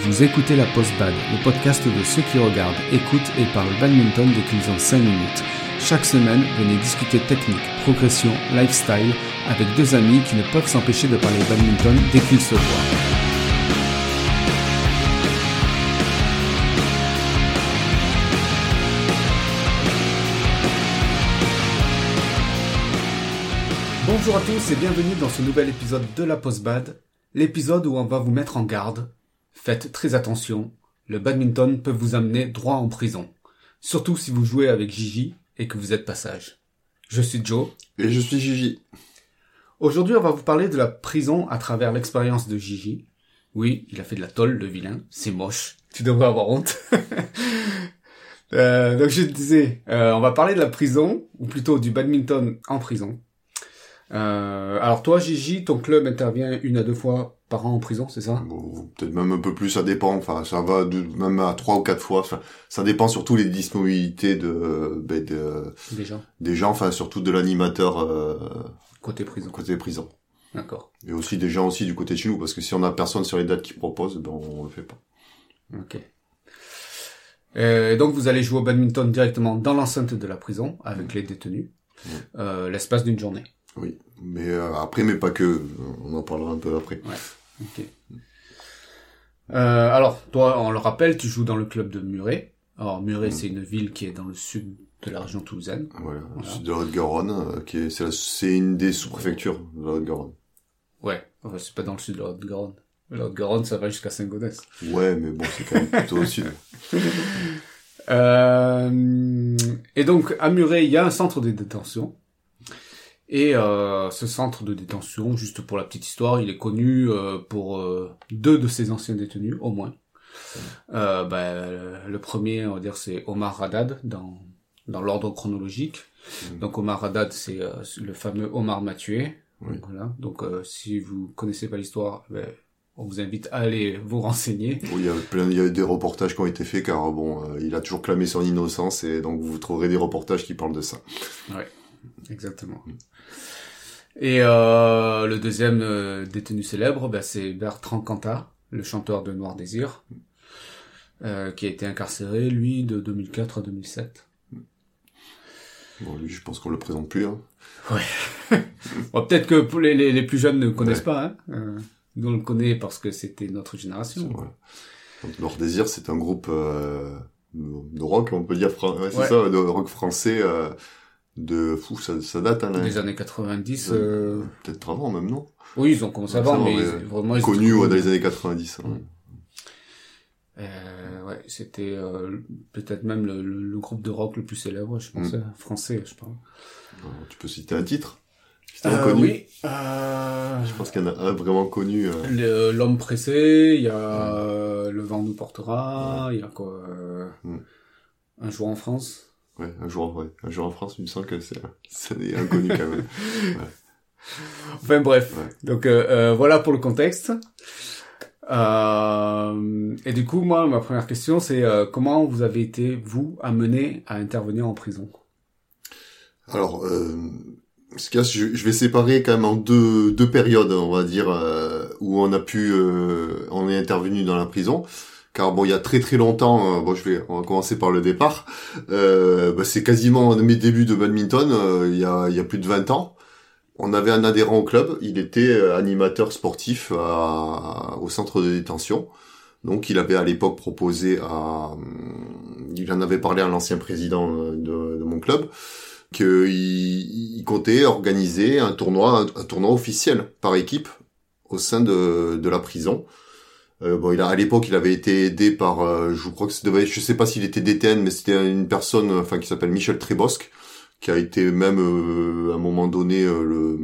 Vous écoutez la Post Bad, le podcast de ceux qui regardent, écoutent et parlent badminton dès qu'ils ont 5 minutes. Chaque semaine, venez discuter technique, progression, lifestyle avec deux amis qui ne peuvent s'empêcher de parler badminton dès qu'ils se voient. Bonjour à tous et bienvenue dans ce nouvel épisode de la Post Bad, l'épisode où on va vous mettre en garde. Faites très attention, le badminton peut vous amener droit en prison. Surtout si vous jouez avec Gigi et que vous êtes passage. Je suis Joe. Et je suis Gigi. Aujourd'hui, on va vous parler de la prison à travers l'expérience de Gigi. Oui, il a fait de la tolle, le vilain. C'est moche. Tu devrais avoir honte. Euh, donc je te disais, euh, on va parler de la prison, ou plutôt du badminton en prison. Euh, alors toi, Gigi, ton club intervient une à deux fois par an en prison, c'est ça? Bon, Peut-être même un peu plus, ça dépend. Enfin, ça va de, même à trois ou quatre fois. Enfin, ça dépend surtout les disponibilités de, ben, de Des gens, des gens, enfin surtout de l'animateur euh, côté prison. côté prison. D'accord. Et aussi des gens aussi du côté de chez nous, parce que si on a personne sur les dates qui proposent, ben on le fait pas. Ok. Euh, donc vous allez jouer au badminton directement dans l'enceinte de la prison avec les détenus, euh, l'espace d'une journée. Oui. Mais euh, après, mais pas que. On en parlera un peu après. Ok. Euh, alors, toi, on le rappelle, tu joues dans le club de Muret. Alors, Muret, Mm. c'est une ville qui est dans le sud de la région toulousaine. Voilà. Voilà. C'est de la Haute-Garonne, euh, qui est, c'est, la- c'est une des sous-préfectures de la Haute-Garonne. Ouais, enfin, c'est pas dans le sud de la Haute-Garonne. La Haute-Garonne, ça va jusqu'à Saint-Gaudens. Ouais, mais bon, c'est quand même plutôt au sud. Euh, et donc, à Muret, il y a un centre de détention. Et euh, ce centre de détention, juste pour la petite histoire, il est connu euh, pour euh, deux de ses anciens détenus, au moins. Euh, ben, le premier, on va dire, c'est Omar Haddad, dans, dans l'ordre chronologique. Mhm. Donc Omar Haddad, c'est euh, le fameux Omar Mathieu. Oui. Voilà. Donc euh, si vous connaissez pas l'histoire, ben, on vous invite à aller vous renseigner. Oui, il y a plein, il y a des reportages qui ont été faits car bon, euh, il a toujours clamé son innocence et donc vous trouverez des reportages qui parlent de ça. Exactement. Et euh, le deuxième euh, détenu célèbre, ben, c'est Bertrand Cantat, le chanteur de Noir Désir, euh, qui a été incarcéré, lui, de 2004 à 2007. Bon, lui, je pense qu'on le présente plus. Hein. Bon, Peut-être que pour les, les, les plus jeunes ne connaissent Ouais. pas. Hein. Euh, nous, on le connaît parce que c'était notre génération. Donc, Noir Désir, c'est un groupe euh, de rock, on peut dire, ouais, c'est Ouais. ça, de rock français. De fou, ça, ça date, hein. Des années 90. Ouais. euh, peut-être avant même, non? Oui, ils ont commencé avant, va, mais mais ils- vraiment... ils ouais, connus. dans les années 90. hein. Ouais. Euh, ouais, c'était euh, peut-être même le, groupe de rock le plus célèbre, je pense, Mm. euh, français, je pense. Tu peux citer un titre? Euh, connu oui. Je pense qu'il y en a un vraiment connu. L'homme pressé, il y a euh, Le vent nous portera, il y a quoi Mm. Un jour en France. Ouais, un jour, ouais. un jour en France, il me semble que c'est, c'est inconnu quand même. Enfin bref, Ouais. donc euh, euh, voilà pour le contexte. Euh, et du coup, moi, ma première question, c'est euh, comment vous avez été, vous, amené à intervenir en prison? Alors, euh, ce qu'il y a, je, je vais séparer quand même en deux, deux périodes, on va dire, euh, où on a pu, euh, on est intervenu dans la prison. Car bon, il y a très très longtemps, euh, bon, je vais, on va commencer par le départ. Euh, bah, c'est quasiment mes débuts de badminton, euh, il y a, plus de 20 ans. On avait un adhérent au club, il était euh, animateur sportif au centre de détention. Donc il avait à l'époque proposé à, il en avait parlé à l'ancien président de, mon club, qu'il il comptait organiser un tournoi, tournoi officiel par équipe au sein de la prison. Euh, bon, il a, à l'époque, il avait été aidé par, euh, je crois que devait, je sais pas s'il était DTN, mais c'était une personne, enfin, qui s'appelle Michel Trébosque, qui a été même euh, à un moment donné euh, le,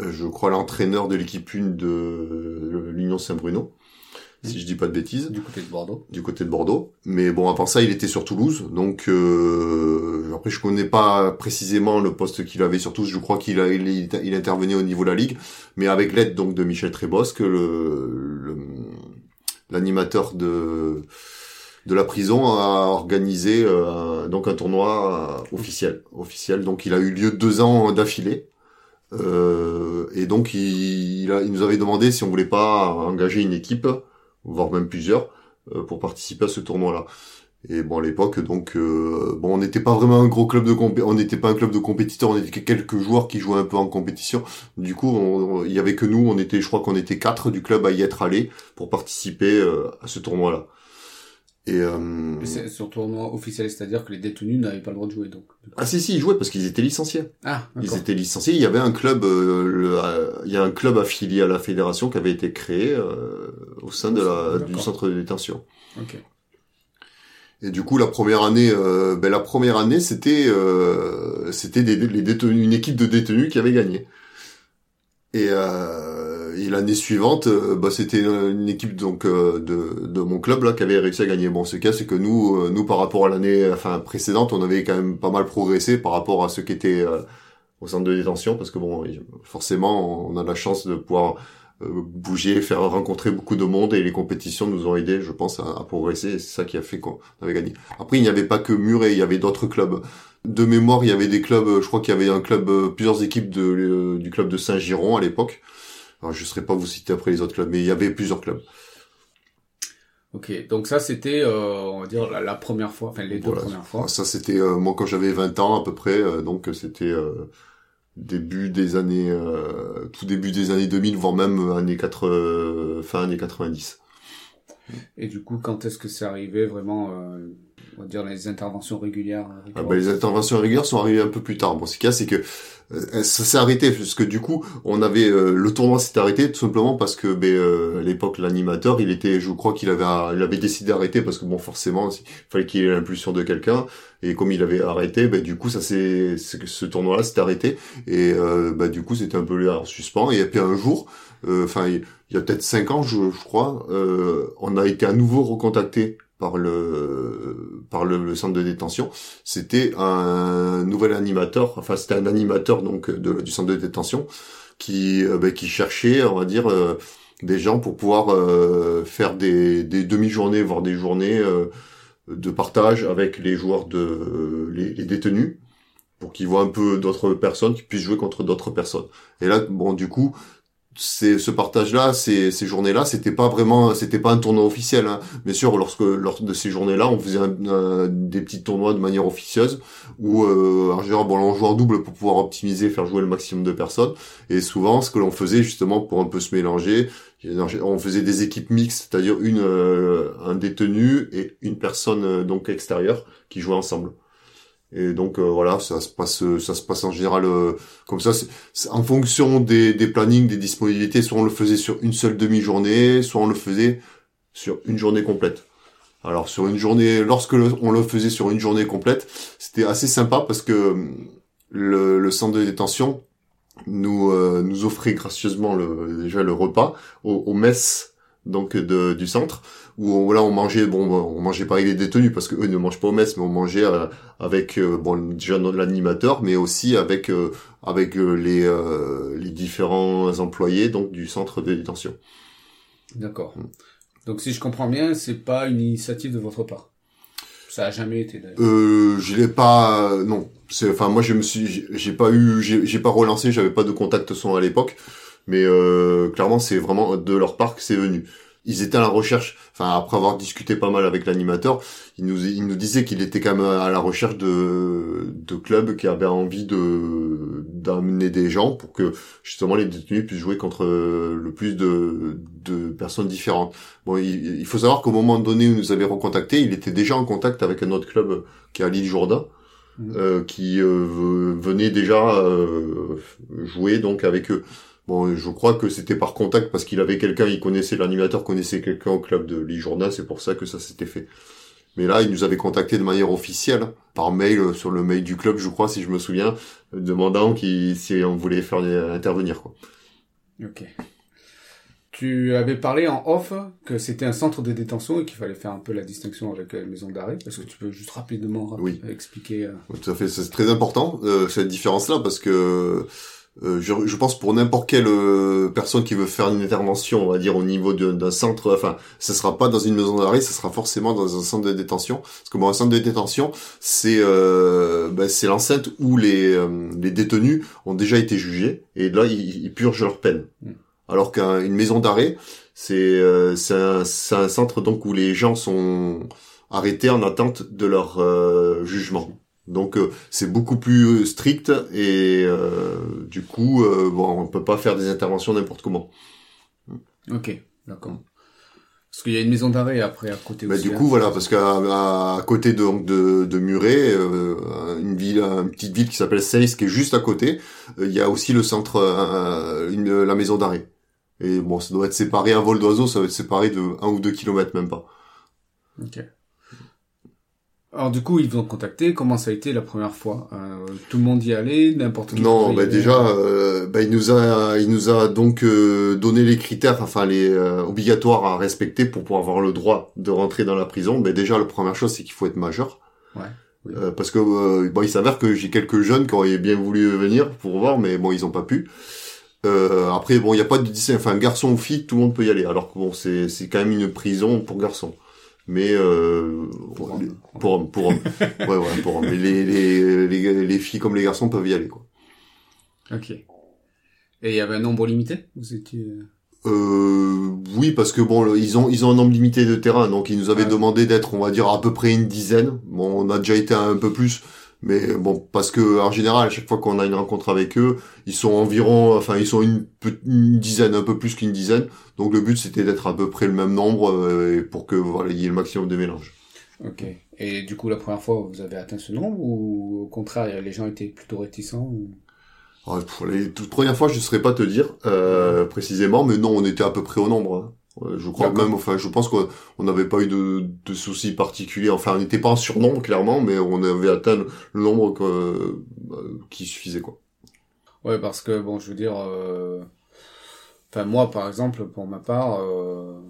euh, je crois l'entraîneur de l'équipe 1 de l'Union Saint-Bruno, si je dis pas de bêtises du côté de Bordeaux du côté de Bordeaux. Mais bon, à part ça, il était sur Toulouse. Donc euh, après, je connais pas précisément le poste qu'il avait sur Toulouse. Je crois qu'il a, il, il intervenait au niveau de la ligue, mais avec l'aide donc de Michel Trébosque, le, le- l'animateur de de la prison a organisé euh, donc un tournoi euh, officiel. Officiel. Donc il a eu lieu deux ans d'affilée. Euh, et donc il, il, a- il nous avait demandé si on voulait pas engager une équipe voire même plusieurs, pour participer à ce tournoi-là. Et bon, à l'époque, donc, bon, on n'était pas vraiment un gros club de compé on n'était pas un club de compétiteurs, on était quelques joueurs qui jouaient un peu en compétition. Du coup, il y avait que nous, on était, je crois qu'on était quatre du club à y être allés pour participer à ce tournoi-là. Et euh... c'est sur tournoi officiel, c'est-à-dire que les détenus n'avaient pas le droit de jouer donc. Ah si si, ils jouaient parce qu'ils étaient licenciés. Ah. Ils étaient licenciés. Il y avait un club, euh, le, euh, il y a un club affilié à la fédération qui avait été créé euh, au sein de la du centre de détention. Ok. Et du coup, la première année, euh, ben la première année, c'était c'était des, les détenus, une équipe de détenus qui avait gagné. Et euh, et l'année suivante, euh, bah, c'était une équipe donc euh, de, de mon club là qui avait réussi à gagner. Bon, ce cas, c'est que nous, euh, nous par rapport à l'année, enfin précédente, on avait quand même pas mal progressé par rapport à ce qui était au centre de détention, parce que bon, forcément, on a la chance de pouvoir bouger, faire rencontrer beaucoup de monde et les compétitions nous ont aidé, je pense, à, progresser. C'est ça qui a fait qu'on avait gagné. Après, il n'y avait pas que Muret, il y avait d'autres clubs. De mémoire, il y avait des clubs. Je crois qu'il y avait un club, plusieurs équipes de, du club de Saint-Giron à l'époque alors, je ne saurais pas vous citer après les autres clubs, mais il y avait plusieurs clubs. Ok, donc ça c'était, euh, on va dire, la, première fois, enfin les deux premières fois. Ça c'était euh, moi quand j'avais 20 ans à peu près, euh, donc c'était début des années, tout début des années 2000, voire même années 4, fin années 90. Et du coup, quand est-ce que c'est arrivé vraiment on va dire les interventions régulières. Ah bah, les interventions régulières sont arrivées un peu plus tard. Bon, ce qu'il y a, c'est que euh, ça s'est arrêté parce que du coup, on avait euh, le tournoi s'est arrêté tout simplement parce que ben, euh, à l'époque l'animateur, il était, je crois qu'il avait, il avait décidé d'arrêter parce que bon, forcément, il fallait qu'il ait l'impulsion de quelqu'un et comme il avait arrêté, ben du coup, ça s'est, ce tournoi-là s'est arrêté et ben, du coup, c'était un peu en suspens. Et puis un jour, enfin, il y a peut-être cinq ans, je, je crois, on a été à nouveau recontacté par le par le, centre de détention, c'était un nouvel animateur, enfin c'était un animateur donc de, du centre de détention qui ben, qui cherchait, on va dire, euh, des gens pour pouvoir euh, faire des, des demi-journées, voire des journées de partage avec les joueurs de les, les détenus pour qu'ils voient un peu d'autres personnes, qui puissent jouer contre d'autres personnes. Et là, bon, du coup, ce partage là ces, ces journées là c'était pas vraiment c'était pas un tournoi officiel hein. bien sûr lorsque lors de ces journées là on faisait des petits tournois de manière officieuse où euh, en général bon on jouait en double pour pouvoir optimiser faire jouer le maximum de personnes et souvent ce que l'on faisait justement pour un peu se mélanger on faisait des équipes mixtes c'est-à-dire une euh, un détenu et une personne euh, donc extérieure qui jouaient ensemble et donc euh, voilà, ça se passe, ça se passe en général euh, comme ça. En fonction des, des plannings, des disponibilités, soit on le faisait sur une seule demi-journée, soit on le faisait sur une journée complète. Alors sur une journée, lorsque on le faisait sur une journée complète, c'était assez sympa parce que le, le centre de détention nous euh, nous offrait gracieusement le, déjà le repas au, au mess donc de, du centre où là on mangeait bon on mangeait pas avec les détenus parce que eux ne mangent pas au mess mais on mangeait euh, avec euh, bon déjà l'animateur mais aussi avec euh, avec les les différents employés donc du centre de détention. D'accord. Mm. Donc si je comprends bien, c'est pas une initiative de votre part. Ça a jamais été d'ailleurs. Euh, je l'ai pas non, c'est enfin moi je me suis j'ai pas eu j'ai pas relancé, j'avais pas de contact son à l'époque mais clairement c'est vraiment de leur part que c'est venu ils étaient à la recherche, enfin après avoir discuté pas mal avec l'animateur, il nous, il nous disait qu'il était quand même à la recherche de, de clubs qui avaient envie de d'amener des gens pour que justement les détenus puissent jouer contre le plus de, de personnes différentes. Bon, il, faut savoir qu'au moment donné où il nous avait recontacté, il était déjà en contact avec un autre club qui est à l'île Jourdain. Mmh. Euh, qui euh, venait déjà euh, jouer donc avec eux. Bon, je crois que c'était par contact parce qu'il avait quelqu'un, il connaissait l'animateur, connaissait quelqu'un au club de Lijourna, c'est pour ça que ça s'était fait. Mais là, il nous avait contacté de manière officielle, par mail, euh, sur le mail du club, je crois, si je me souviens, demandant qui, si on voulait faire intervenir, quoi. Ok. Tu avais parlé en off que c'était un centre de détention et qu'il fallait faire un peu la distinction avec la maison d'arrêt. Est-ce que tu peux juste rapidement expliquer euh... Tout à fait, c'est très important euh, cette différence-là parce que euh, je, je, pense pour n'importe quelle euh, personne qui veut faire une intervention, on va dire au niveau d'un centre, enfin, ce sera pas dans une maison d'arrêt, ce sera forcément dans un centre de détention, parce que bon, un centre de détention, c'est euh, ben, c'est l'enceinte où les les détenus ont déjà été jugés et là ils, purgent leur peine. Mm. Alors qu'une maison d'arrêt, c'est euh, c'est un, un centre donc où les gens sont arrêtés en attente de leur euh, jugement. Donc euh, c'est beaucoup plus strict et du coup bon on peut pas faire des interventions n'importe comment. Ok, d'accord. Parce qu'il y a une maison d'arrêt après à côté bah, aussi. Du hein. coup, voilà, parce qu'à à, côté de, donc, de, de Muret, euh, une ville, une petite ville qui s'appelle Seyss, qui est juste à côté, euh, il y a aussi le centre, euh, une, la maison d'arrêt. Et bon, ça doit être séparé à vol d'oiseau, ça va être séparé de un ou deux kilomètres, même pas. Ok. Alors du coup, ils vous ont contacté. Comment ça a été la première fois? Euh, Tout le monde y allait, n'importe qui. Non, bah déjà, euh, bah, il nous a, il nous a donc euh, donné les critères, enfin les euh, obligatoires à respecter pour pouvoir avoir le droit de rentrer dans la prison. Bah, déjà, la première chose, c'est qu'il faut être majeur. Ouais. oui. Euh, parce que euh, bon, il s'avère que j'ai quelques jeunes qui auraient bien voulu venir pour voir, mais bon, ils ont pas pu. Euh, après, bon, il n'y a pas de. Enfin, garçon ou fille, tout le monde peut y aller. Alors que bon, c'est c'est quand même une prison pour garçons. Mais euh, Pour hommes. pour ouais, ouais, pour. Mais les, les les les filles comme les garçons peuvent y aller, quoi. Ok. Et il y avait un nombre limité? Vous étiez. Euh, oui, parce que bon, ils ont ils ont un nombre limité de terrain, donc ils nous avaient demandé d'être, on va dire, à peu près une dizaine. Bon, on a déjà été un peu plus, mais bon, parce que en général, à chaque fois qu'on a une rencontre avec eux, ils sont environ, enfin, ils sont une, une dizaine, un peu plus qu'une dizaine. Donc le but, c'était d'être à peu près le même nombre euh, et pour que voilà, il y ait le maximum de mélange. Ok. Et du coup, la première fois, vous avez atteint ce nombre ou au contraire, les gens étaient plutôt réticents ou... Alors, pour les toutes premières fois, je ne saurais pas te dire euh, précisément, mais non, on était à peu près au nombre. hein. Ouais, Je crois D'accord. même, enfin, je pense qu'on on n'avait pas eu de, de soucis particuliers. Enfin, on n'était pas en surnombre clairement, mais on avait atteint le nombre que, euh, qui suffisait quoi. Ouais, parce que bon, je veux dire, euh, enfin moi, par exemple, pour ma part, euh,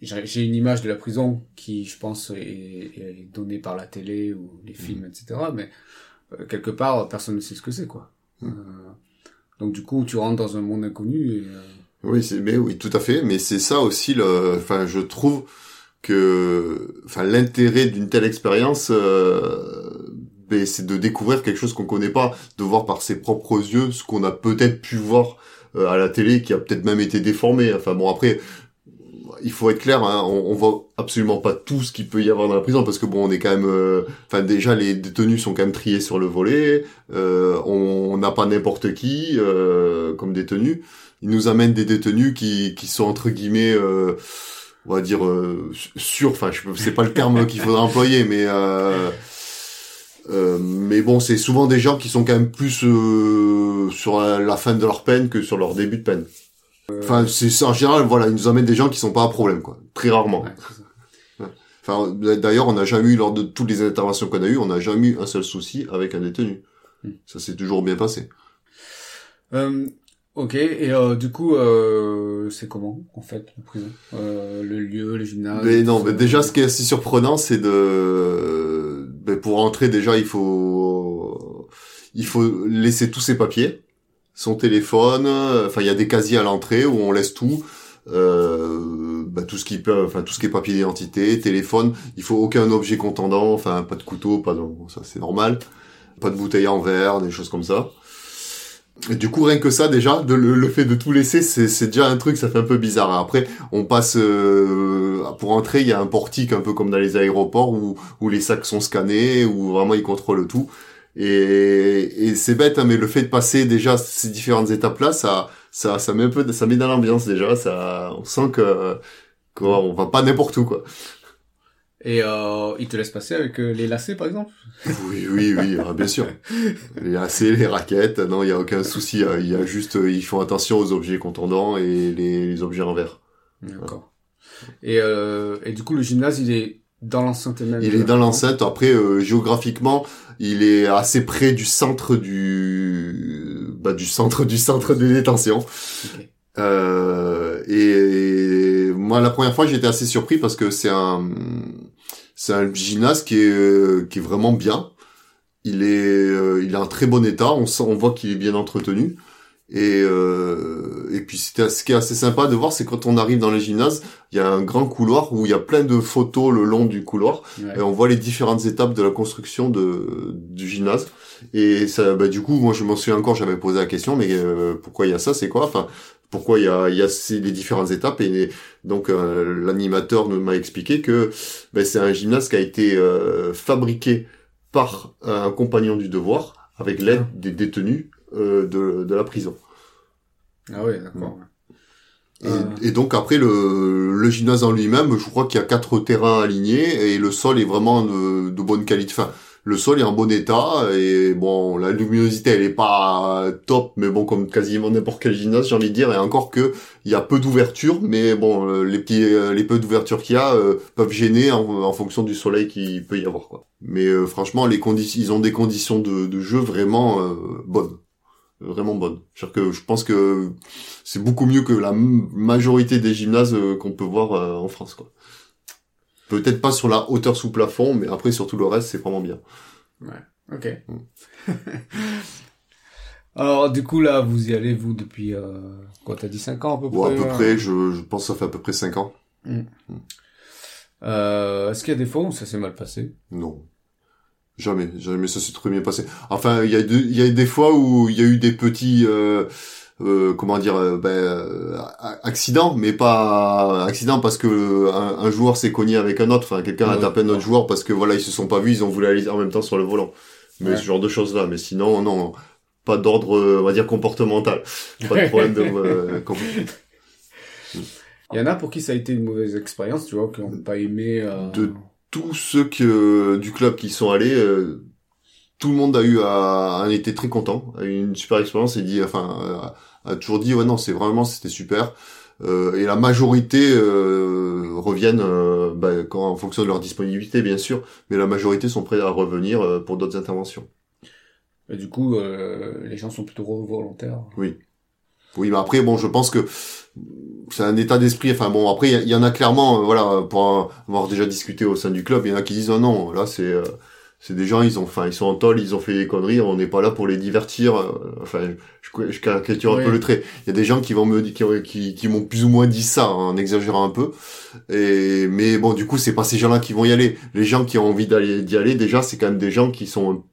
j'ai une image de la prison qui, je pense, est, est donnée par la télé ou les films, etc. Mais euh, quelque part, personne ne sait ce que c'est, quoi. Mm. Euh, donc du coup, tu rentres dans un monde inconnu. Et, euh, Oui, c'est, mais oui, tout à fait. Mais c'est ça aussi le, enfin, je trouve que, enfin, l'intérêt d'une telle expérience, euh, ben, c'est de découvrir quelque chose qu'on connaît pas, de voir par ses propres yeux ce qu'on a peut-être pu voir euh, à la télé, qui a peut-être même été déformé. Enfin bon, après, il faut être clair, hein, on, on voit absolument pas tout ce qu'il peut y avoir dans la prison, parce que bon, on est quand même, euh, enfin déjà les détenus sont quand même triés sur le volet, euh, on n'a pas n'importe qui euh, comme détenus ils nous amènent des détenus qui, qui sont entre guillemets euh, on va dire euh, sûrs. Enfin c'est pas le terme qu'il faudrait employer mais euh, euh, mais bon c'est souvent des gens qui sont quand même plus euh, sur la, la fin de leur peine que sur leur début de peine. Enfin c'est en général voilà ils nous amènent des gens qui sont pas à problème quoi. Très rarement. Ouais, enfin d'ailleurs on n'a jamais eu lors de toutes les interventions qu'on a eues on n'a jamais eu un seul souci avec un détenu. Hmm. ça s'est toujours bien passé. Euh, ok, et euh, du coup, euh, c'est comment, en fait, la prison? Euh, Le lieu, le gymnase Mais non, mais déjà, ce qui est assez surprenant, c'est de, ben, pour entrer déjà, il faut, il faut laisser tous ses papiers, son téléphone. Enfin, il y a des casiers à l'entrée où on laisse tout, euh, ben, tout ce qui peut, enfin tout ce qui est papier d'identité, téléphone. Il faut aucun objet contendant, enfin pas de couteau, pas de, ça c'est normal, pas de bouteille en verre, des choses comme ça. Du coup, rien que ça, déjà, le, le fait de tout laisser, c'est c'est déjà un truc, ça fait un peu bizarre. Après, on passe euh, pour entrer, il y a un portique un peu comme dans les aéroports où, où les sacs sont scannés, où vraiment ils contrôlent tout. Et, et c'est bête, hein, mais le fait de passer déjà ces différentes étapes-là, ça, ça, ça met un peu, ça met dans l'ambiance déjà. Ça, on sent que qu'on va pas n'importe où quoi. Et euh, ils te laissent passer avec euh, les lacets, par exemple Oui, oui, oui, ah, bien sûr. Les lacets, les raquettes, non, il y a aucun souci. hein. Il y a juste, euh, ils font attention aux objets contondants et les, les objets en verre. D'accord. Et, euh, et du coup, le gymnase, il est dans l'enceinte même Il est dans l'enceinte. Après, euh, géographiquement, il est assez près du centre du, bah, du centre du centre de détention. Euh, et moi, la première fois, j'étais assez surpris parce que c'est un, c'est un gymnase qui est, qui est vraiment bien. Il est, euh, il très bon état. On on voit qu'il est bien entretenu. Et, euh, et puis c'était ce qui est assez sympa de voir, c'est quand on arrive dans les gymnases, il y a un grand couloir où il y a plein de photos le long du couloir, Ouais. et on voit les différentes étapes de la construction de du gymnase. Et ça, bah, du coup, moi je m'en souviens encore, j'avais posé la question, mais euh, pourquoi il y a ça, c'est quoi? Enfin, pourquoi il y a, il y a ces, les différentes étapes? Et donc euh, l'animateur nous m'a expliqué que ben, c'est un gymnase qui a été euh, fabriqué par un compagnon du devoir avec l'aide Ah. des détenus euh, de, de la prison. Ah ouais, d'accord. Et, Ah. et donc après le, le gymnase en lui-même, je crois qu'il y a quatre terrains alignés et le sol est vraiment de, de bonne qualité. Enfin, le sol est en bon état et bon, la luminosité elle est pas top, mais bon comme quasiment n'importe quel gymnase, j'ai envie de dire. Et encore que il y a peu d'ouverture, mais bon, euh, les petits, euh, les peu d'ouverture qu'il y a euh, peuvent gêner en, en fonction du soleil qu'il peut y avoir quoi. Mais euh, franchement, les conditions, ils ont des conditions de, de jeu vraiment euh, bonnes, vraiment bonnes. C'est-à-dire que je pense que c'est beaucoup mieux que la majorité des gymnases euh, qu'on peut voir euh, en France quoi. Peut-être pas sur la hauteur sous plafond, mais après sur tout le reste, c'est vraiment bien. Ok. Mm. Alors, du coup, là, vous y allez, vous, depuis, euh, quoi, t'as dit 5 ans, à peu Bon, à près peu ouais. près, je, je pense que ça fait à peu près 5 ans. Euh, est-ce qu'il y a des fois où ça s'est mal passé? Non. Jamais, jamais ça s'est très bien passé. Enfin, il y a il y a des fois où il y a eu des petits euh, euh, comment dire euh, ben, euh, accidents, mais pas accidents parce que un, un joueur s'est cogné avec un autre, enfin quelqu'un a Ouais, tapé un autre joueur parce que voilà, ils se sont pas vus, ils ont voulu aller en même temps sur le volant. Mais Ouais. ce genre de choses là, mais sinon non, pas d'ordre euh, on va dire comportemental. Pas de problème de euh, Il y en a pour qui ça a été une mauvaise expérience, tu vois, qui n'ont pas aimé, euh... De- tous ceux que du club qui sont allés, euh, tout le monde a eu à, a été très content, a eu une super expérience et dit, enfin, euh, a toujours dit ouais non c'est vraiment c'était super. Euh, et la majorité euh, reviennent euh, bah, quand, en fonction de leur disponibilité bien sûr, mais la majorité sont prêts à revenir euh, pour d'autres interventions. Et du coup, euh, les gens sont plutôt volontaires. Oui, mais après bon je pense que c'est un état d'esprit. Enfin bon après il y, en a clairement euh, voilà pour avoir déjà discuté au sein du club, il y en a qui disent oh non là c'est euh, c'est des gens ils ont enfin ils sont en tôle, ils ont fait des conneries, on n'est pas là pour les divertir. euh, enfin je, je caricature un Oui. peu le trait. Il y a des gens qui vont me qui qui, qui m'ont plus ou moins dit ça en exagérant un peu. Et mais bon du coup c'est pas ces gens-là qui vont y aller. Les gens qui ont envie d'aller d'y aller déjà c'est quand même des gens qui sont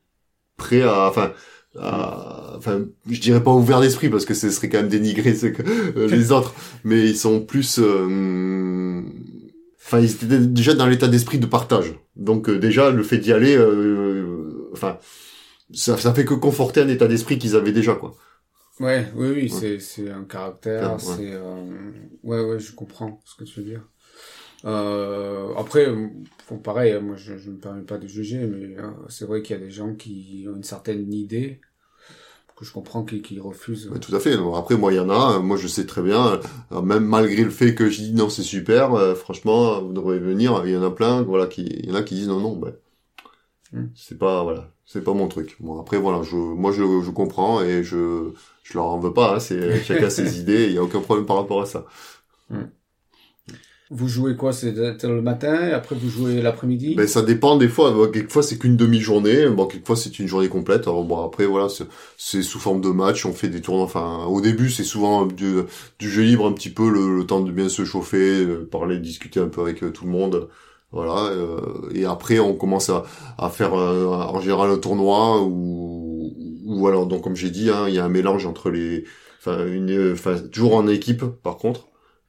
prêts à enfin à- enfin je dirais pas ouvert d'esprit parce que ce serait quand même dénigrer ce que, euh, les autres mais ils sont plus euh, enfin ils étaient déjà dans l'état d'esprit de partage donc euh, déjà le fait d'y aller euh, enfin ça, ça fait que conforter un état d'esprit qu'ils avaient déjà quoi Ouais, oui, oui, c'est, c'est un caractère, Ouais. c'est, euh... ouais, ouais, je comprends ce que tu veux dire. Euh, après, bon, pareil, moi, je, je me permets pas de juger, mais euh, c'est vrai qu'il y a des gens qui ont une certaine idée que je comprends qui, qui refusent. Ouais, tout à fait après moi il y en a moi je sais très bien euh, même malgré le fait que je dis non c'est super euh, franchement vous devriez venir il y en a plein voilà qui il y en a qui disent non non ben Hmm. c'est pas voilà c'est pas mon truc bon après voilà je moi je, je comprends et je je leur en veux pas hein, c'est chacun ses idées il y a aucun problème par rapport à ça Vous jouez quoi C'est le matin, et après vous jouez l'après-midi? Ben ça dépend des fois. Quelquefois c'est qu'une demi-journée, bon quelquefois c'est une journée complète. Alors bon après voilà c'est- sous forme de match. On fait des tournois. Enfin au début c'est souvent du, jeu libre un petit peu le, temps de bien se chauffer, euh, parler, discuter un peu avec euh, tout le monde. Voilà. euh, et après on commence à, à faire euh, en général un tournoi ou ou alors donc comme j'ai dit hein, il y a un mélange entre les enfin une enfin toujours en équipe par contre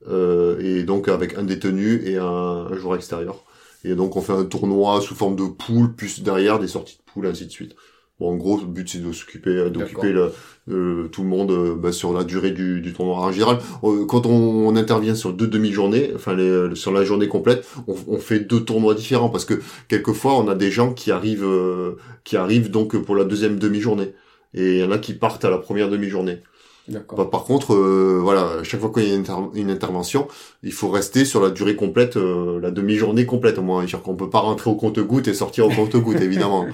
euh, et donc avec un détenu et un, un joueur extérieur. Et donc on fait un tournoi sous forme de poule, plus derrière des sorties de poule, ainsi de suite. Bon, en gros, le but c'est de s'occuper, d'occuper le, euh, tout le monde euh, bah, sur la durée du, du tournoi. En général, euh, quand on, on intervient sur deux demi-journées, enfin les, sur la journée complète, on, on fait deux tournois différents parce que quelquefois on a des gens qui arrivent, euh, qui arrivent donc pour la deuxième demi-journée. Et il y en a qui partent à la première demi-journée. Bah, par contre, euh, voilà, chaque fois qu'il y a une, inter- une intervention, il faut rester sur la durée complète, euh, la demi-journée complète au moins. C'est-à-dire qu'on peut pas rentrer au compte-goutte et sortir au compte-goutte, évidemment.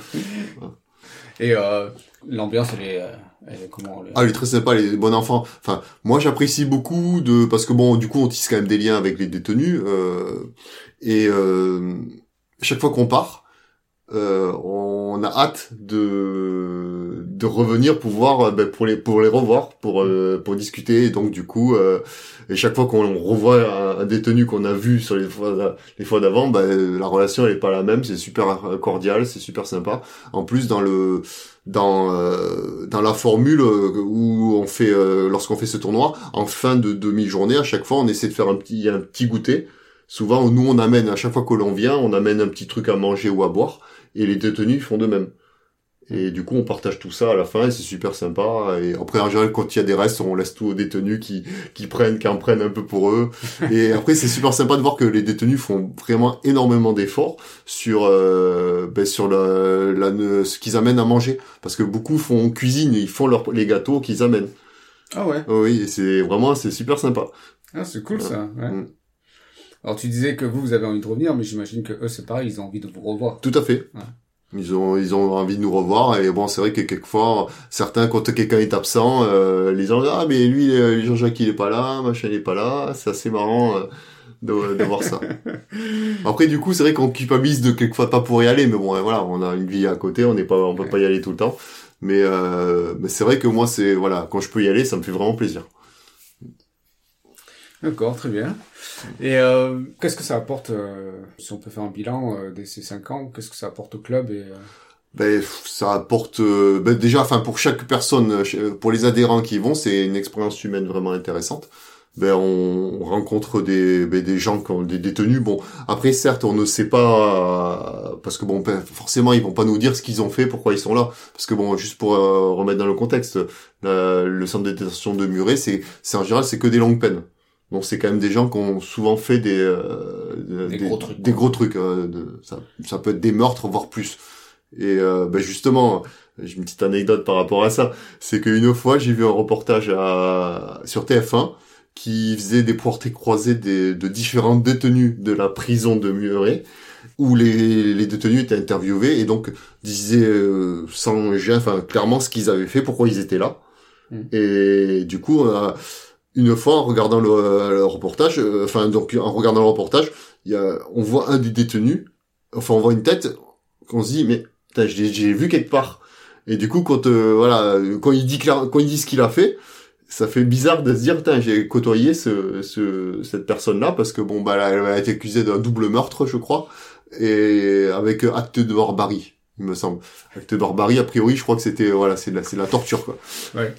Et euh, l'ambiance, elle est, euh, elle est comment elle est- Ah, il est très sympa, les bons enfants. Enfin, moi, j'apprécie beaucoup de parce que bon, du coup, on tisse quand même des liens avec les détenus euh, et euh, chaque fois qu'on part, euh, on a hâte de de revenir pour voir euh, ben, pour les pour les revoir pour euh, pour discuter. Et donc du coup euh, et chaque fois qu'on revoit un, détenu qu'on a vu sur les fois les fois d'avant ben, la relation elle est pas la même. C'est super cordial c'est super sympa. En plus dans le dans dans la formule où on fait lorsqu'on fait ce tournoi en fin de demi-journée à chaque fois on essaie de faire un petit un petit goûter. Souvent nous on amène à chaque fois que l'on vient on amène un petit truc à manger ou à boire et les détenus font de même et du coup, on partage tout ça à la fin et c'est super sympa. Et après, en général, quand il y a des restes, on laisse tout aux détenus qui, qui prennent, qui en prennent un peu pour eux. Et après, c'est super sympa de voir que les détenus font vraiment énormément d'efforts sur, euh, ben, sur la, la, ce qu'ils amènent à manger. Parce que beaucoup font cuisine, ils font leur, les gâteaux qu'ils amènent. Ah ouais. Oui, c'est vraiment, c'est super sympa. Ah, c'est cool ça. Ouais. Mm. Alors tu disais que vous, vous avez envie de revenir, mais j'imagine que eux, c'est pareil, ils ont envie de vous revoir. Tout à fait. Ouais. Ils ont, ils ont envie de nous revoir et bon, c'est vrai que quelquefois, certains quand quelqu'un est absent, euh, les gens ah mais lui, euh, Jean-Jacques il est pas là, machin il est pas là, c'est assez marrant euh, de, de voir ça. Après du coup, c'est vrai qu'on culpabilise de quelquefois pas pour y aller, mais bon, voilà, on a une vie à côté, on n'est pas, on peut pas y aller tout le temps. Mais, euh, mais c'est vrai que moi, c'est voilà, quand je peux y aller, ça me fait vraiment plaisir. D'accord, très bien. Et euh, qu'est-ce que ça apporte, euh, si on peut faire un bilan euh, de ces cinq ans, qu'est-ce que ça apporte au club et, euh? ben, ça apporte ben, déjà, enfin pour chaque personne, pour les adhérents qui y vont, c'est une expérience humaine vraiment intéressante. Ben on, rencontre des ben, des gens qui ont des détenus. Bon, après certes, on ne sait pas parce que bon, ben, forcément, ils vont pas nous dire ce qu'ils ont fait, pourquoi ils sont là. Parce que bon, juste pour remettre dans le contexte, le centre de détention de Muret, c'est c'est en général c'est que des longues peines. Donc c'est quand même des gens qui ont souvent fait des euh, des, gros trucs, des gros trucs euh, de, ça, ça peut être des meurtres voire plus. Et euh, ben justement, j'ai une petite anecdote par rapport à ça, c'est qu'une fois j'ai vu un reportage à, sur TF1 qui faisait des portées croisées des, de différents détenus de la prison de Muret où les, les détenus étaient interviewés et donc disaient euh, sans gêne, enfin clairement ce qu'ils avaient fait, pourquoi ils étaient là. Mm. Et du coup, une fois en regardant le, reportage, euh, enfin donc en regardant le reportage, y a, on voit un des détenus, enfin on voit une tête, qu'on se dit mais j'ai vu quelque part. Et du coup quand euh, voilà quand il dit quand il dit ce qu'il a fait, ça fait bizarre de se dire j'ai côtoyé ce, ce cette personne là parce que bon bah elle a été accusée d'un double meurtre je crois et avec acte de barbarie il me semble acte de barbarie a priori je crois que c'était voilà c'est la c'est la torture quoi. Ouais.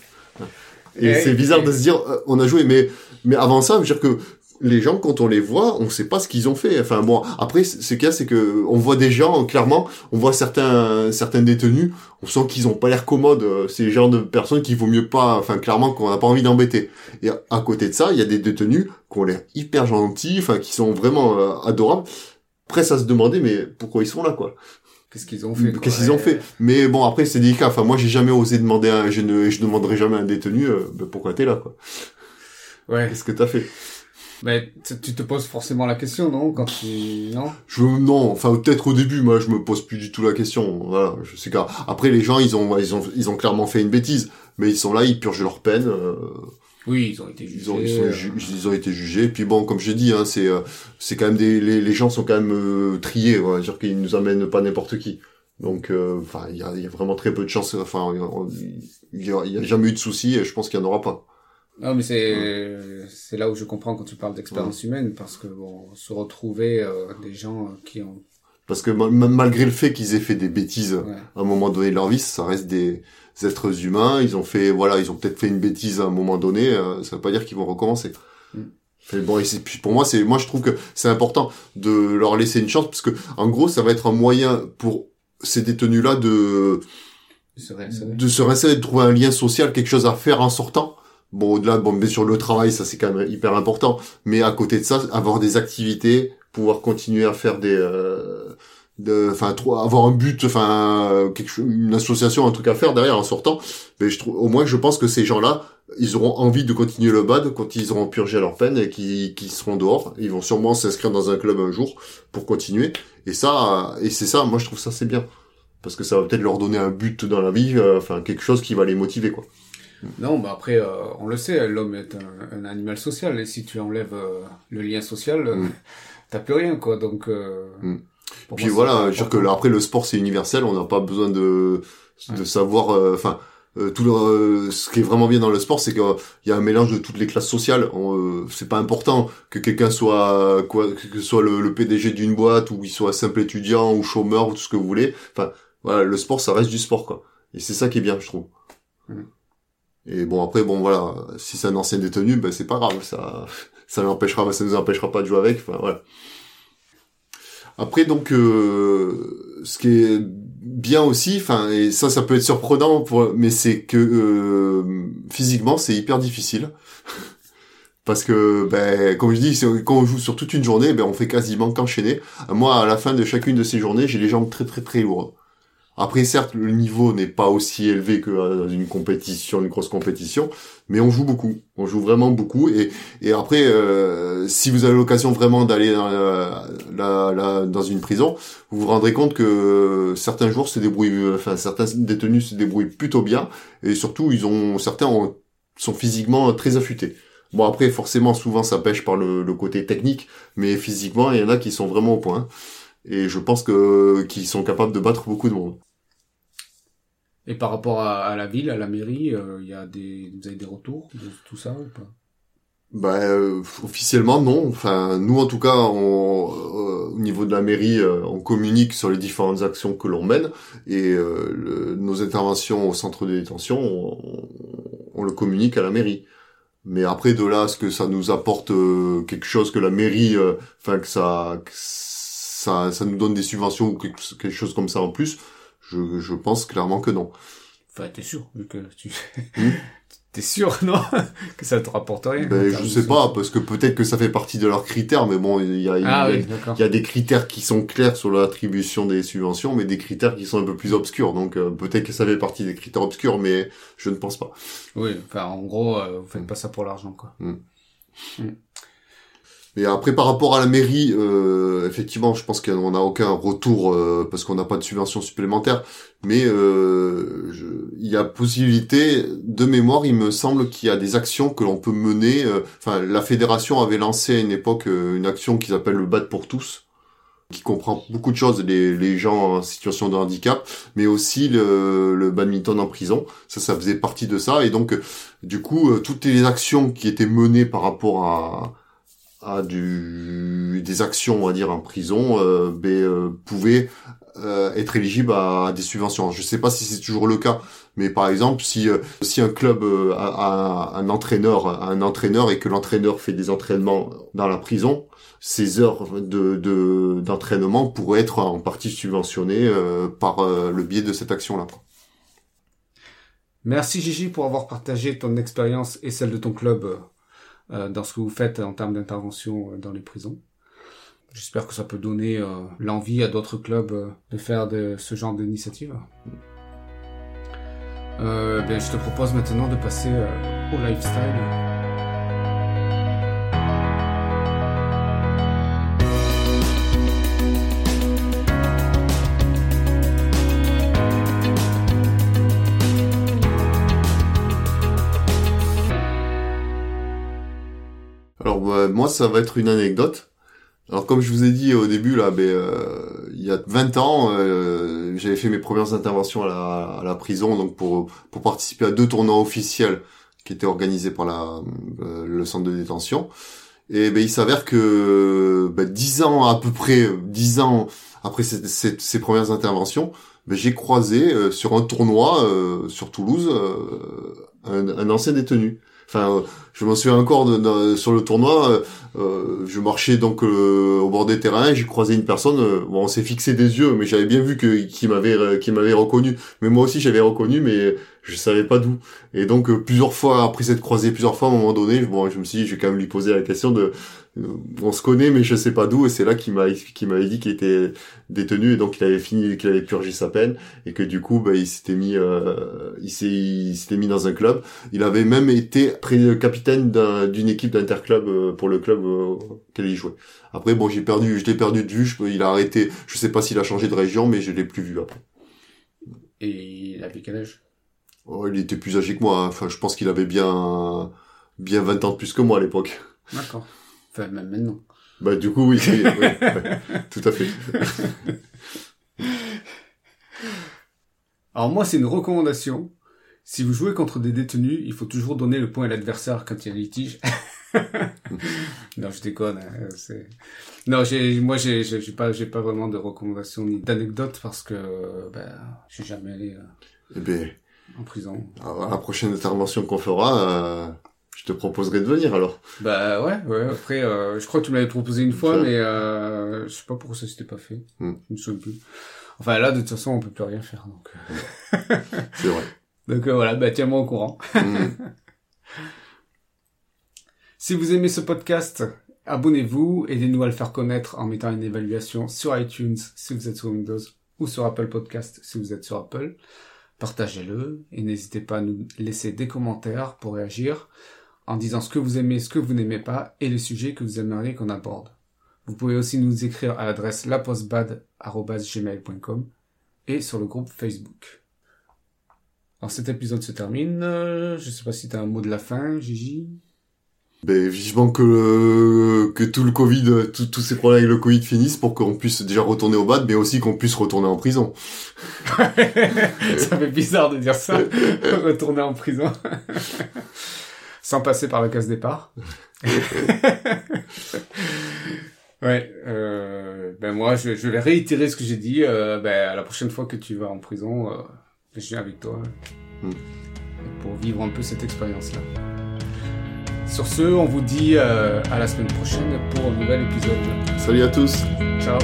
Et, c'est bizarre de se dire, euh, on a joué, mais mais avant ça, je veux dire que les gens, quand on les voit, on sait pas ce qu'ils ont fait. Enfin bon, après, ce qu'il y a, c'est que on voit des gens, clairement, on voit certains certains détenus, on sent qu'ils ont pas l'air commodes. Euh, c'est le genre de personnes qu'il vaut mieux pas, enfin clairement, qu'on n'a pas envie d'embêter. Et à côté de ça, il y a des détenus qui ont l'air hyper gentils, enfin qui sont vraiment euh, adorables. Après, ça se demandait, mais pourquoi ils sont là, quoi? Qu'est-ce qu'ils ont fait Qu'est-ce qu'ils ont fait Mais bon, après c'est délicat. Enfin, moi, j'ai jamais osé demander. À, je ne, je demanderai jamais à un détenu euh, ben, pourquoi t'es là, quoi. Ouais. Qu'est-ce que t'as fait Mais tu te poses forcément la question, non Quand tu non? Je non. Enfin, peut-être au début, moi, je me pose plus du tout la question. Voilà. Je sais qu'après les gens, ils ont, ils ont, ils ont clairement fait une bêtise, mais ils sont là, ils purgent leur peine. Euh, oui, ils ont été jugés. Ils ont, ils ont, été jugés. Puis bon, comme je dis, hein, c'est euh, c'est quand même des les, les gens sont quand même euh, triés. On va dire qu'ils nous amènent pas n'importe qui. Donc, euh, enfin, il y a, y a, vraiment très peu de chances. Enfin, il y, a, jamais eu de soucis et je pense qu'il y en aura pas. Non, mais c'est c'est là où je comprends quand tu parles d'expérience humaine parce que bon, se retrouver des gens qui ont parce que malgré le fait qu'ils aient fait des bêtises à un moment donné de leur vie, ça reste des êtres humains. Ils ont fait, voilà, ils ont peut-être fait une bêtise à un moment donné. Euh, ça veut pas dire qu'ils vont recommencer. Mm. bon, et puis pour moi, c'est, moi je trouve que c'est important de leur laisser une chance parce que en gros, ça va être un moyen pour ces détenus-là de de se réinsérer, de trouver un lien social, quelque chose à faire en sortant. Bon, au-delà, bon, bien sûr, le travail, ça c'est quand même hyper important. Mais à côté de ça, avoir des activités, pouvoir continuer à faire des euh, de enfin avoir un but enfin quelque chose, une association un truc à faire derrière en sortant. Mais je trouve au moins je pense que ces gens-là ils auront envie de continuer le bad quand ils auront purgé leur peine et qui qui seront dehors. Ils vont sûrement s'inscrire dans un club un jour pour continuer. Et ça et c'est ça moi je trouve ça c'est bien. Parce que ça va peut-être leur donner un but dans la vie euh, enfin quelque chose qui va les motiver quoi. Non, bah après, euh, on le sait, l'homme est un, animal social, et si tu enlèves le lien social, mm. t'as plus rien quoi. Donc euh, puis voilà je veux dire que là, après le sport c'est universel on n'a pas besoin de de savoir euh, enfin Euh, tout le, euh, ce qui est vraiment bien dans le sport, c'est qu'il y a un mélange de toutes les classes sociales. Euh, c'est pas important que quelqu'un soit quoi, que ce soit le, PDG d'une boîte ou qu'il soit simple étudiant ou chômeur ou tout ce que vous voulez. Enfin, voilà, le sport, ça reste du sport, quoi. Et c'est ça qui est bien, je trouve. Et bon, après, bon, voilà, si c'est un ancien détenu, ben c'est pas grave, ça, ça l'empêchera, ça nous empêchera pas de jouer avec. Enfin, voilà. Après, donc, euh, ce qui est bien aussi, enfin, et ça, ça peut être surprenant, pour, mais c'est que euh, physiquement, c'est hyper difficile. Parce que, ben, comme je dis, quand on joue sur toute une journée, ben, on fait quasiment qu'enchaîner. Moi, à la fin de chacune de ces journées, j'ai les jambes très très très lourdes. Après, certes, le niveau n'est pas aussi élevé que dans une compétition, une grosse compétition, mais on joue beaucoup. On joue vraiment beaucoup. Et, et après, euh, si vous avez l'occasion vraiment d'aller dans, dans une prison, vous vous rendrez compte que certains jours se débrouillent, enfin certains détenus se débrouillent plutôt bien, et surtout, ils ont certains sont physiquement très affûtés. Bon après, forcément, souvent ça pêche par le, le côté technique, mais physiquement, il y en a qui sont vraiment au point et je pense que qu'ils sont capables de battre beaucoup de monde. Et par rapport à, la ville, à la mairie, il euh, y a des, vous avez des retours de tout ça ou pas? Bah, euh, officiellement non. Enfin, nous en tout cas, on, euh, au niveau de la mairie, on communique sur les différentes actions que l'on mène et nos interventions au centre de détention, on, on, le communique à la mairie. Mais après de là, ce que ça nous apporte quelque chose que la mairie, enfin que ça, que ça, ça nous donne des subventions ou quelque chose comme ça en plus, je, je pense clairement que non. Enfin, t'es sûr, vu que tu... Hmm t'es sûr, non Que ça te rapporte rien ben, Je sais pas, parce que peut-être que ça fait partie de leurs critères, mais bon, il y a, ah il y, a des critères qui sont clairs sur l'attribution des subventions, mais des critères qui sont un peu plus obscurs. Donc euh, peut-être que ça fait partie des critères obscurs, mais je ne pense pas. Oui, enfin, en gros, euh, vous faites pas ça pour l'argent, quoi. Hmm. Hmm. Mais après, par rapport à la mairie, euh, effectivement, je pense qu'on n'a aucun retour euh, parce qu'on n'a pas de subvention supplémentaire. Mais euh, il y a possibilité, de mémoire, il me semble qu'il y a des actions que l'on peut mener. Enfin, la fédération avait lancé à une époque une action qu'ils appellent le BAD pour tous qui comprend beaucoup de choses, les, les gens en situation de handicap, mais aussi le, le badminton en prison. Ça, ça faisait partie de ça. Et donc, du coup, toutes les actions qui étaient menées par rapport à, à du, des actions, on va dire, en prison, euh, ben, euh, pouvait euh, être éligible à, des subventions. Je sais pas si c'est toujours le cas, mais par exemple, si euh, si un club a, un entraîneur, un entraîneur et que l'entraîneur fait des entraînements dans la prison, ces heures de d'entraînement pourraient être en partie subventionnées par le biais de cette action-là. Merci Gigi pour avoir partagé ton expérience et celle de ton club euh, dans ce que vous faites en termes d'intervention euh, dans les prisons. J'espère que ça peut donner euh, l'envie à d'autres clubs de faire ce genre d'initiative. Euh, bien, je te propose maintenant de passer au lifestyle. Moi, ça va être une anecdote. Alors comme je vous ai dit au début là, ben, euh, il y a 20 ans, euh, j'avais fait mes premières interventions à la, prison, donc pour pour participer à deux tournois officiels qui étaient organisés par la euh, le centre de détention. Et ben il s'avère que ben, 10 ans à peu près, 10 ans après ces, premières interventions, ben, j'ai croisé sur un tournoi sur Toulouse un, un ancien détenu. Enfin, je m'en souviens encore sur le tournoi. Euh, euh, je marchais donc euh, au bord des terrains, j'ai croisé une personne. bon, on s'est fixé des yeux, mais j'avais bien vu que qui m'avait qui m'avait reconnu. Mais moi aussi, j'avais reconnu, mais je savais pas d'où. Et donc plusieurs fois après cette croisée, plusieurs fois à un moment donné, bon, je me suis dit, je vais quand même lui poser la question de on se connaît mais je sais pas d'où et c'est là qu'il m'a qu'il m'avait dit qu'il était détenu et donc il avait fini qu'il avait purgé sa peine et que du coup bah, il s'était mis euh, il s'est il s'était mis dans un club. Il avait même été capitaine d'une équipe d'interclub euh, pour le club auquel il jouait. Après bon j'ai perdu je l'ai perdu de vue je, il a arrêté je sais pas s'il a changé de région mais je l'ai plus vu après. Et il avait quel âge? Oh, il était plus âgé que moi hein. enfin je pense qu'il avait bien bien 20 ans de plus que moi à l'époque. D'accord Enfin, même maintenant. Bah, du coup, oui, oui, tout à fait. Alors moi, c'est une recommandation Si vous jouez contre des détenus, il faut toujours donner le point à l'adversaire quand il y a litige. non, je déconne. Hein. Non, j'ai, moi, j'ai, j'ai, pas, j'ai pas vraiment de recommandations ni d'anecdotes parce que, ben, j'ai jamais allé euh, Eh en prison. à la prochaine intervention qu'on fera, euh, je te proposerai de venir alors. Bah ouais, ouais. Après, euh, je crois que tu me l'avais proposé une fois, mais euh, je sais pas pourquoi ça s'était pas fait. Hmm. Je me souviens plus. Enfin là, de toute façon, on peut plus rien faire. Donc, euh. C'est vrai. donc euh, voilà, bah tiens-moi au courant. Mm. Si vous aimez ce podcast, abonnez-vous, aidez-nous à le faire connaître en mettant une évaluation sur iTunes si vous êtes sur Windows ou sur Apple Podcast si vous êtes sur Apple. Partagez-le et n'hésitez pas à nous laisser des commentaires pour réagir en disant ce que vous aimez, ce que vous n'aimez pas et les sujets que vous aimeriez qu'on aborde. Vous pouvez aussi nous écrire à l'adresse lapostbad.gmail.com et sur le groupe Facebook. Alors cet épisode se termine. Je sais pas si tu as un mot de la fin, Gigi. Ben, vivement que, que tout le Covid, tous ces problèmes avec le Covid finissent pour qu'on puisse déjà retourner au bad, mais aussi qu'on puisse retourner en prison. ça fait bizarre de dire ça. Retourner en prison. Sans passer par la case départ. ouais. Euh, ben moi, je, je vais réitérer ce que j'ai dit. Euh, ben, à la prochaine fois que tu vas en prison, euh, je viens avec toi. Mm. Pour vivre un peu cette expérience-là. Sur ce, on vous dit euh, à la semaine prochaine pour un nouvel épisode. Salut à tous! Ciao